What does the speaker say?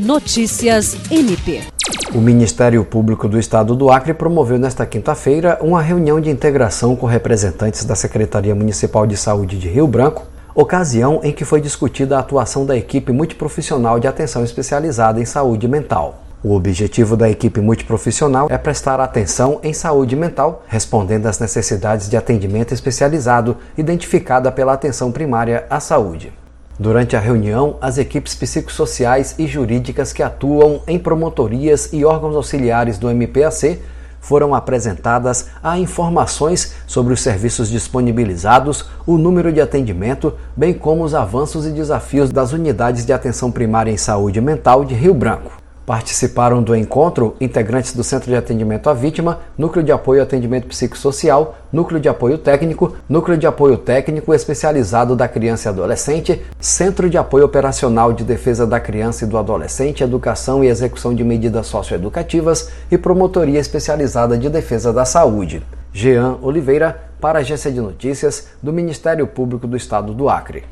Notícias MP. O Ministério Público do Estado do Acre promoveu nesta quinta-feira uma reunião de integração com representantes da Secretaria Municipal de Saúde de Rio Branco, ocasião em que foi discutida a atuação da equipe multiprofissional de atenção especializada em saúde mental. O objetivo da equipe multiprofissional é prestar atenção em saúde mental, respondendo às necessidades de atendimento especializado identificada pela atenção primária à saúde. Durante a reunião, as equipes psicossociais e jurídicas que atuam em promotorias e órgãos auxiliares do MPAC foram apresentadas a informações sobre os serviços disponibilizados, o número de atendimento, bem como os avanços e desafios das unidades de atenção primária em saúde mental de Rio Branco. Participaram do encontro integrantes do Centro de Atendimento à Vítima, Núcleo de Apoio ao Atendimento Psicossocial, Núcleo de Apoio Técnico, Núcleo de Apoio Técnico Especializado da Criança e Adolescente, Centro de Apoio Operacional de Defesa da Criança e do Adolescente, Educação e Execução de Medidas Socioeducativas e Promotoria Especializada de Defesa da Saúde. Jean Oliveira, para a Agência de Notícias do Ministério Público do Estado do Acre.